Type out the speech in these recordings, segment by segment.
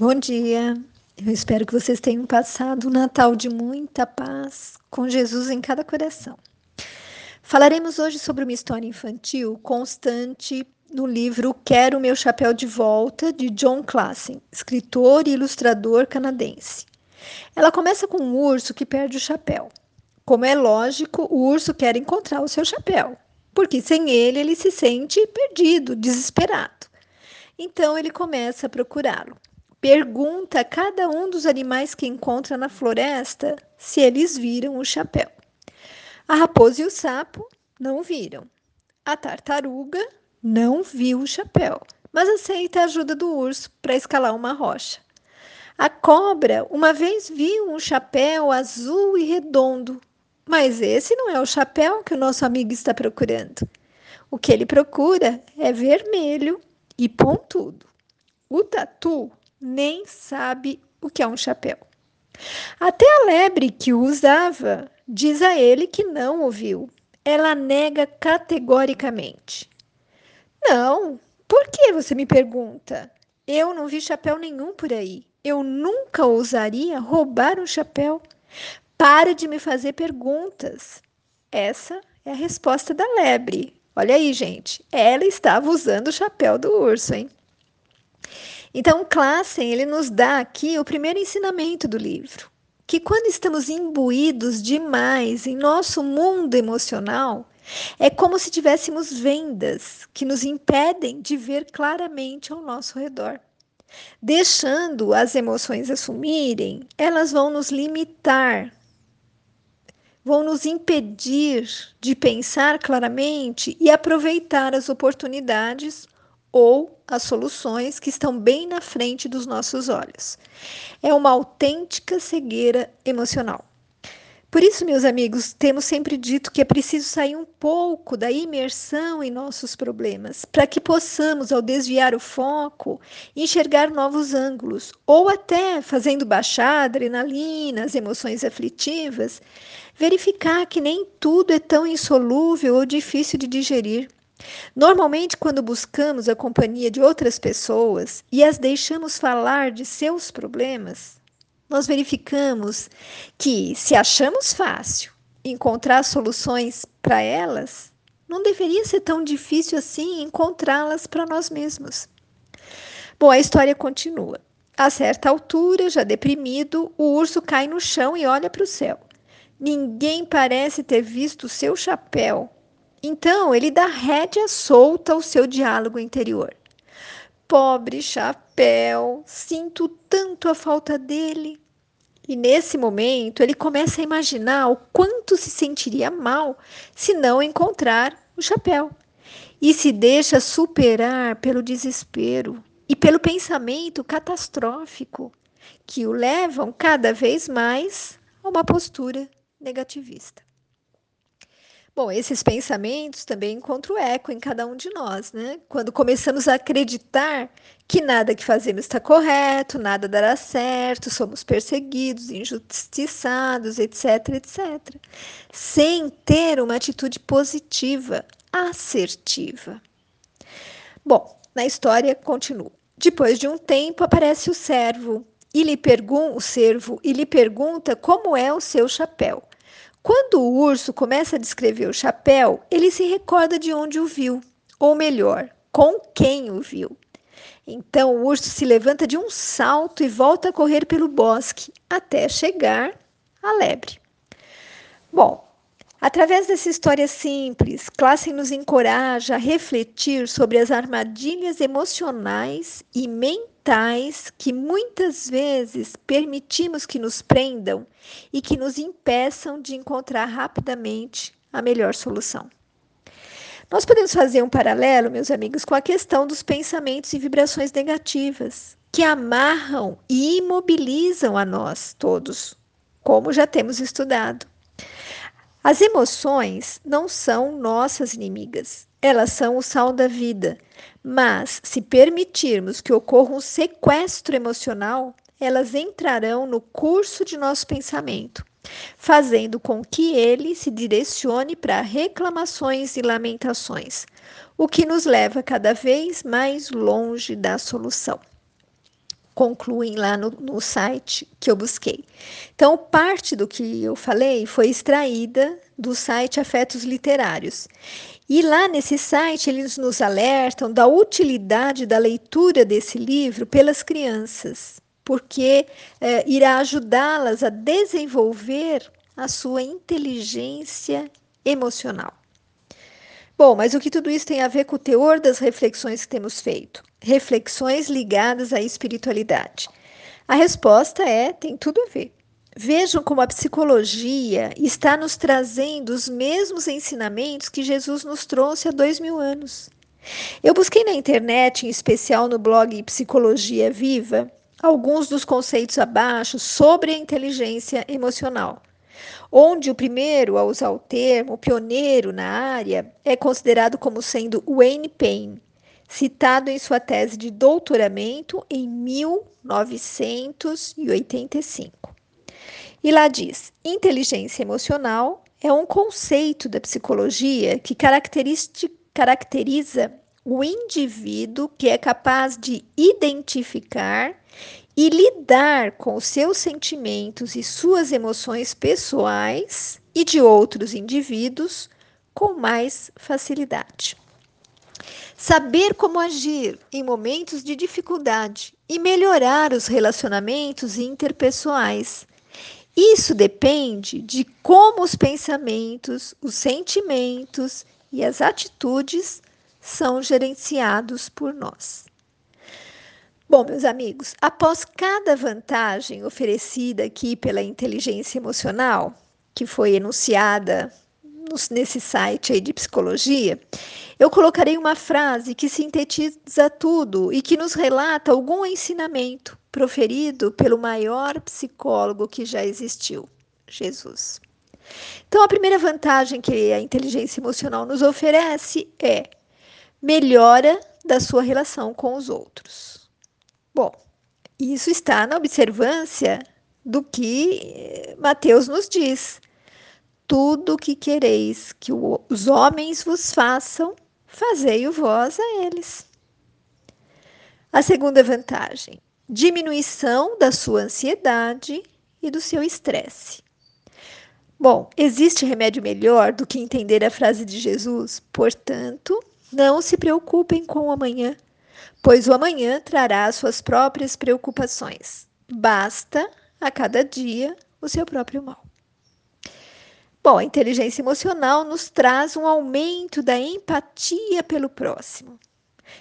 Bom dia. Eu espero que vocês tenham passado um Natal de muita paz, com Jesus em cada coração. Falaremos hoje sobre uma história infantil constante no livro Quero Meu Chapéu de Volta, de John Classen, escritor e ilustrador canadense. Ela começa com um urso que perde o chapéu. Como é lógico, o urso quer encontrar o seu chapéu, porque sem ele ele se sente perdido, desesperado. Então ele começa a procurá-lo pergunta a cada um dos animais que encontra na floresta se eles viram o chapéu. A raposa e o sapo não viram. A tartaruga não viu o chapéu, mas aceita a ajuda do urso para escalar uma rocha. A cobra uma vez viu um chapéu azul e redondo, mas esse não é o chapéu que o nosso amigo está procurando. O que ele procura é vermelho e pontudo. O tatu nem sabe o que é um chapéu. Até a lebre que o usava diz a ele que não ouviu. Ela nega categoricamente. Não, por que você me pergunta? Eu não vi chapéu nenhum por aí. Eu nunca ousaria roubar um chapéu. Para de me fazer perguntas. Essa é a resposta da lebre. Olha aí, gente. Ela estava usando o chapéu do urso, hein? Então, Classen, ele nos dá aqui o primeiro ensinamento do livro, que quando estamos imbuídos demais em nosso mundo emocional, é como se tivéssemos vendas que nos impedem de ver claramente ao nosso redor. Deixando as emoções assumirem, elas vão nos limitar, vão nos impedir de pensar claramente e aproveitar as oportunidades ou as soluções que estão bem na frente dos nossos olhos. É uma autêntica cegueira emocional. Por isso, meus amigos, temos sempre dito que é preciso sair um pouco da imersão em nossos problemas, para que possamos, ao desviar o foco, enxergar novos ângulos, ou até, fazendo baixar a adrenalina, as emoções aflitivas, verificar que nem tudo é tão insolúvel ou difícil de digerir Normalmente, quando buscamos a companhia de outras pessoas e as deixamos falar de seus problemas, nós verificamos que, se achamos fácil encontrar soluções para elas, não deveria ser tão difícil assim encontrá-las para nós mesmos. Bom, a história continua. A certa altura, já deprimido, o urso cai no chão e olha para o céu. Ninguém parece ter visto o seu chapéu então, ele dá rédea solta ao seu diálogo interior. Pobre chapéu, sinto tanto a falta dele. E nesse momento, ele começa a imaginar o quanto se sentiria mal se não encontrar o chapéu. E se deixa superar pelo desespero e pelo pensamento catastrófico que o levam cada vez mais a uma postura negativista. Bom, esses pensamentos também encontram eco em cada um de nós, né? Quando começamos a acreditar que nada que fazemos está correto, nada dará certo, somos perseguidos, injustiçados, etc, etc, sem ter uma atitude positiva, assertiva. Bom, na história continua. Depois de um tempo aparece o servo e lhe pergunta o servo e lhe pergunta como é o seu chapéu. Quando o urso começa a descrever o chapéu, ele se recorda de onde o viu, ou melhor, com quem o viu. Então o urso se levanta de um salto e volta a correr pelo bosque até chegar à lebre. Bom, através dessa história simples, Classen nos encoraja a refletir sobre as armadilhas emocionais e mentais mentais que muitas vezes permitimos que nos prendam e que nos impeçam de encontrar rapidamente a melhor solução. Nós podemos fazer um paralelo, meus amigos, com a questão dos pensamentos e vibrações negativas, que amarram e imobilizam a nós todos, como já temos estudado. As emoções não são nossas inimigas, elas são o sal da vida. Mas, se permitirmos que ocorra um sequestro emocional, elas entrarão no curso de nosso pensamento, fazendo com que ele se direcione para reclamações e lamentações, o que nos leva cada vez mais longe da solução. concluem lá no, no site que eu busquei. Então, parte do que eu falei foi extraída do site Afetos Literários. E lá nesse site eles nos alertam da utilidade da leitura desse livro pelas crianças, porque eh, irá ajudá-las a desenvolver a sua inteligência emocional. Bom, mas o que tudo isso tem a ver com o teor das reflexões que temos feito? Reflexões ligadas à espiritualidade. A resposta é: tem tudo a ver. Vejam como a psicologia está nos trazendo os mesmos ensinamentos que Jesus nos trouxe há dois mil anos. Eu busquei na internet, em especial no blog Psicologia Viva, alguns dos conceitos abaixo sobre a inteligência emocional onde o primeiro a usar o termo, o pioneiro na área, é considerado como sendo Wayne Payne, citado em sua tese de doutoramento em 1985. E lá diz: inteligência emocional é um conceito da psicologia que caracteriza o indivíduo que é capaz de identificar e lidar com os seus sentimentos e suas emoções pessoais e de outros indivíduos com mais facilidade. Saber como agir em momentos de dificuldade e melhorar os relacionamentos interpessoais. Isso depende de como os pensamentos, os sentimentos e as atitudes são gerenciados por nós. Bom, meus amigos, após cada vantagem oferecida aqui pela inteligência emocional, que foi enunciada nesse site aí de psicologia, eu colocarei uma frase que sintetiza tudo e que nos relata algum ensinamento proferido pelo maior psicólogo que já existiu, Jesus. Então, a primeira vantagem que a inteligência emocional nos oferece é melhora da sua relação com os outros. Bom, isso está na observância do que eh, Mateus nos diz. Tudo o que quereis que os homens vos façam, fazei-o vós a eles. A segunda vantagem: diminuição da sua ansiedade e do seu estresse. Bom, existe remédio melhor do que entender a frase de Jesus? Portanto, não se preocupem com o amanhã, pois o amanhã trará suas próprias preocupações. Basta a cada dia o seu próprio mal. Bom, a inteligência emocional nos traz um aumento da empatia pelo próximo.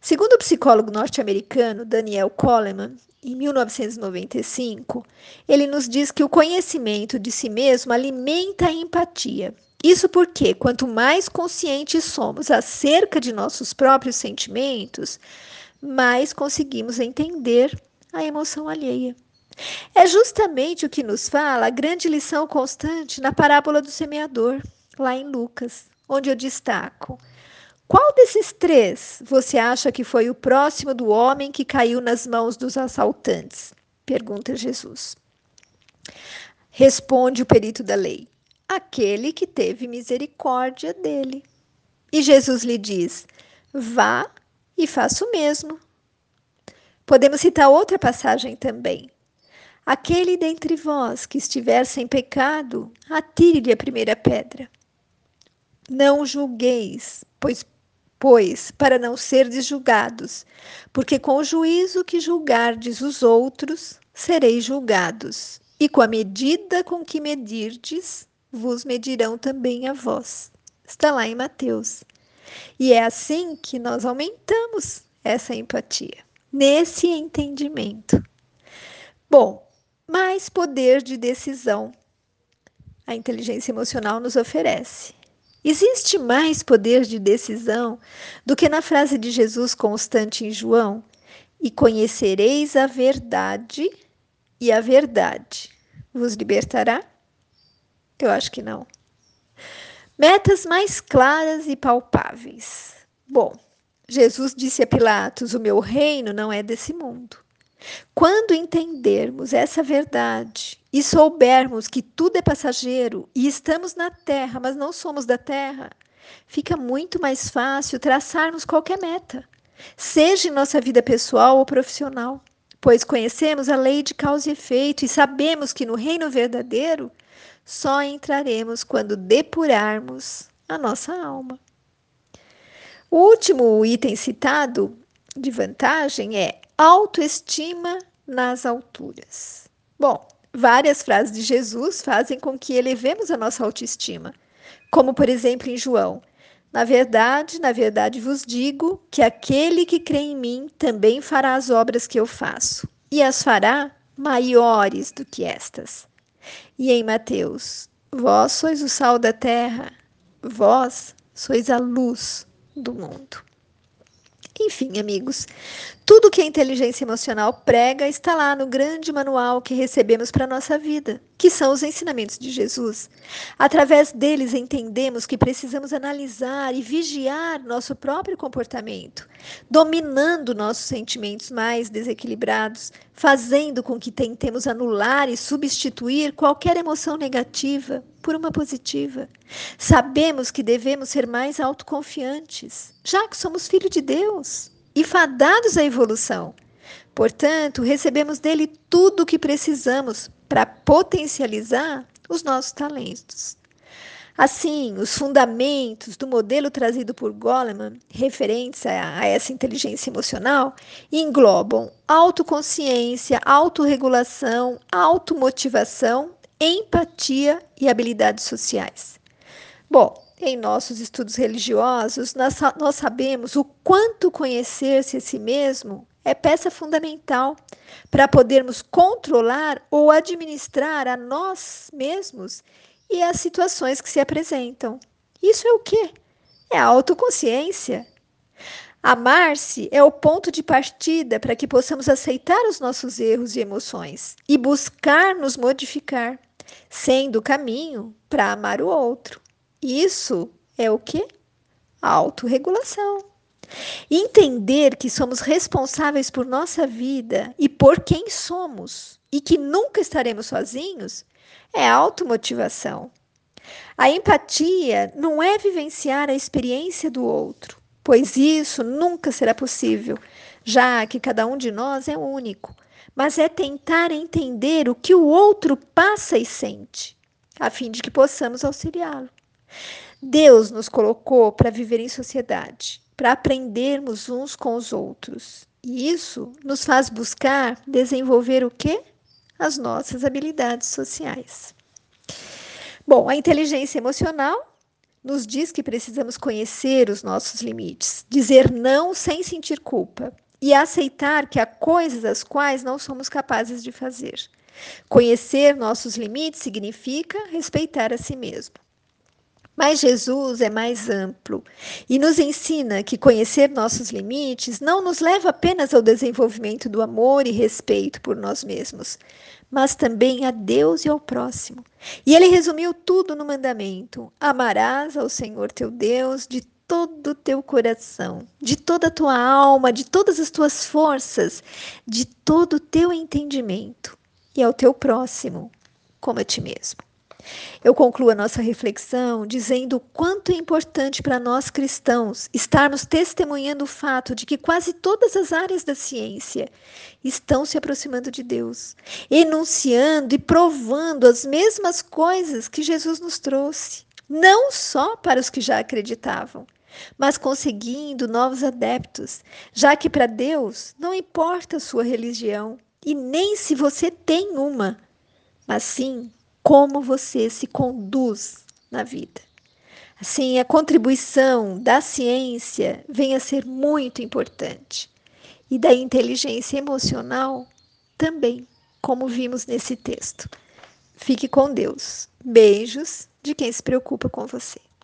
Segundo o psicólogo norte-americano Daniel Coleman, em 1995, ele nos diz que o conhecimento de si mesmo alimenta a empatia. Isso porque, quanto mais conscientes somos acerca de nossos próprios sentimentos, mais conseguimos entender a emoção alheia. É justamente o que nos fala a grande lição constante na parábola do semeador, lá em Lucas, onde eu destaco. Qual desses três você acha que foi o próximo do homem que caiu nas mãos dos assaltantes? Pergunta Jesus. Responde o perito da lei: aquele que teve misericórdia dele. E Jesus lhe diz: Vá e faça o mesmo. Podemos citar outra passagem também. Aquele dentre vós que estiver sem pecado, atire-lhe a primeira pedra. Não julgueis, pois, pois, para não serdes julgados, porque com o juízo que julgardes os outros, sereis julgados, e com a medida com que medirdes, vos medirão também a vós. Está lá em Mateus. E é assim que nós aumentamos essa empatia, nesse entendimento. Bom, mais poder de decisão a inteligência emocional nos oferece. Existe mais poder de decisão do que na frase de Jesus constante em João: E conhecereis a verdade, e a verdade vos libertará? Eu acho que não. Metas mais claras e palpáveis. Bom, Jesus disse a Pilatos: O meu reino não é desse mundo. Quando entendermos essa verdade e soubermos que tudo é passageiro e estamos na terra, mas não somos da terra, fica muito mais fácil traçarmos qualquer meta, seja em nossa vida pessoal ou profissional, pois conhecemos a lei de causa e efeito e sabemos que no reino verdadeiro só entraremos quando depurarmos a nossa alma. O último item citado de vantagem é autoestima nas alturas. Bom, várias frases de Jesus fazem com que elevemos a nossa autoestima, como por exemplo em João: Na verdade, na verdade vos digo que aquele que crê em mim também fará as obras que eu faço, e as fará maiores do que estas. E em Mateus: Vós sois o sal da terra, vós sois a luz do mundo. Enfim, amigos, tudo que a inteligência emocional prega está lá no grande manual que recebemos para a nossa vida, que são os ensinamentos de Jesus. Através deles entendemos que precisamos analisar e vigiar nosso próprio comportamento, dominando nossos sentimentos mais desequilibrados, fazendo com que tentemos anular e substituir qualquer emoção negativa por uma positiva. Sabemos que devemos ser mais autoconfiantes, já que somos filhos de Deus e fadados à evolução. Portanto, recebemos dele tudo o que precisamos para potencializar os nossos talentos. Assim, os fundamentos do modelo trazido por Goleman, referentes a, a essa inteligência emocional, englobam autoconsciência, autorregulação, automotivação empatia e habilidades sociais. Bom, em nossos estudos religiosos, nós, nós sabemos o quanto conhecer-se a si mesmo é peça fundamental para podermos controlar ou administrar a nós mesmos e as situações que se apresentam. Isso é o que? É a autoconsciência. Amar-se é o ponto de partida para que possamos aceitar os nossos erros e emoções e buscar nos modificar, sendo o caminho para amar o outro. Isso é o que? Autorregulação. Entender que somos responsáveis por nossa vida e por quem somos e que nunca estaremos sozinhos é automotivação. A empatia não é vivenciar a experiência do outro, pois isso nunca será possível, já que cada um de nós é único, mas é tentar entender o que o outro passa e sente, a fim de que possamos auxiliá-lo. Deus nos colocou para viver em sociedade, para aprendermos uns com os outros. E isso nos faz buscar desenvolver o quê? As nossas habilidades sociais. Bom, a inteligência emocional nos diz que precisamos conhecer os nossos limites, dizer não sem sentir culpa e aceitar que há coisas as quais não somos capazes de fazer. Conhecer nossos limites significa respeitar a si mesmo. Mas Jesus é mais amplo e nos ensina que conhecer nossos limites não nos leva apenas ao desenvolvimento do amor e respeito por nós mesmos, mas também a Deus e ao próximo. E ele resumiu tudo no mandamento: Amarás ao Senhor teu Deus de todo o teu coração, de toda a tua alma, de todas as tuas forças, de todo o teu entendimento, e ao teu próximo como a ti mesmo. Eu concluo a nossa reflexão dizendo o quanto é importante para nós cristãos estarmos testemunhando o fato de que quase todas as áreas da ciência estão se aproximando de Deus, enunciando e provando as mesmas coisas que Jesus nos trouxe, não só para os que já acreditavam, mas conseguindo novos adeptos, já que para Deus não importa a sua religião e nem se você tem uma, mas sim como você se conduz na vida. Assim, a contribuição da ciência vem a ser muito importante e da inteligência emocional também, como vimos nesse texto. Fique com Deus. Beijos de quem se preocupa com você.